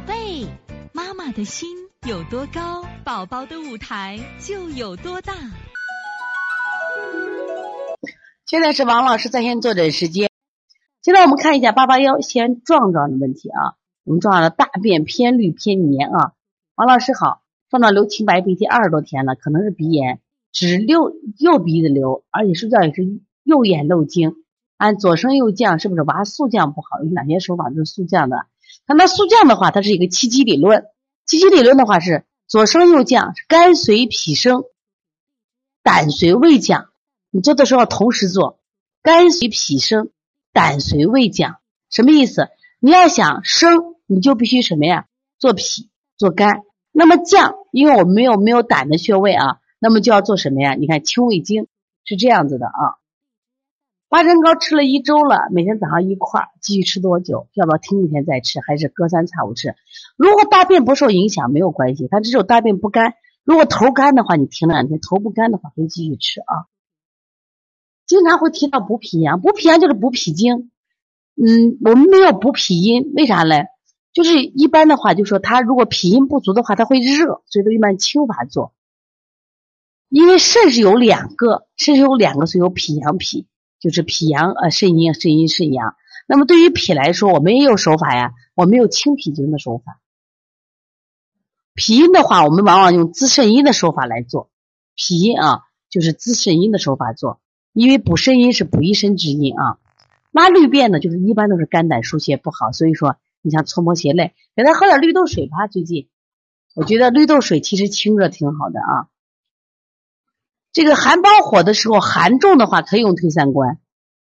宝贝，妈妈的心有多高，宝宝的舞台就有多大。现在是王老师在线坐诊时间。现在我们看一下八八幺先壮壮的问题啊。我们壮壮的大便偏绿偏黏啊。王老师好，壮壮流清白鼻涕二十多天了，可能是鼻炎，只右右鼻子流，而且睡觉也是右眼漏精。按左升右降，是不是娃速降不好？有哪些手法就是速降的？那那速降的话，它是一个气机理论。气机理论的话是左升右降，肝随脾升，胆随胃降。你做的时候同时做，肝随脾升，胆随胃降。什么意思？你要想升，你就必须什么呀？做脾，做肝。那么降，因为我们没有没有胆的穴位啊，那么就要做什么呀？你看清胃经是这样子的啊。八珍糕吃了一周了，每天早上一块儿，继续吃多久？要不要停几天再吃，还是隔三差五吃？如果大便不受影响，没有关系。它只有大便不干，如果头干的话，你停两天；头不干的话，可以继续吃啊。经常会提到补脾阳，补脾阳就是补脾经。嗯，我们没有补脾阴，为啥嘞？就是一般的话，就说他如果脾阴不足的话，他会热，所以都一般清法做。因为肾是有两个，肾是有两个，所以有脾阳脾。就是脾阳呃肾阴肾阴肾阳，那么对于脾来说，我们也有手法呀，我们有清脾经的手法。脾阴的话，我们往往用滋肾阴的手法来做。脾阴啊，就是滋肾阴的手法做，因为补肾阴是补一身之阴啊。拉绿便呢，就是一般都是肝胆疏泄不好，所以说你像搓摩胁肋，给他喝点绿豆水吧。最近我觉得绿豆水其实清热挺好的啊。这个寒包火的时候，寒重的话可以用推三关，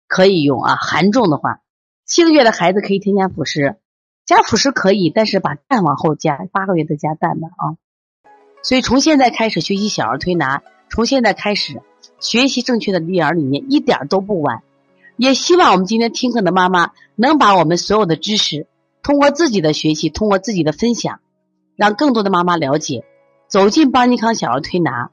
可以用啊。寒重的话，七个月的孩子可以添加辅食，加辅食可以，但是把蛋往后加，八个月再加蛋吧啊。所以从现在开始学习小儿推拿，从现在开始学习正确的育儿理念，一点都不晚。也希望我们今天听课的妈妈能把我们所有的知识，通过自己的学习，通过自己的分享，让更多的妈妈了解，走进邦尼康小儿推拿。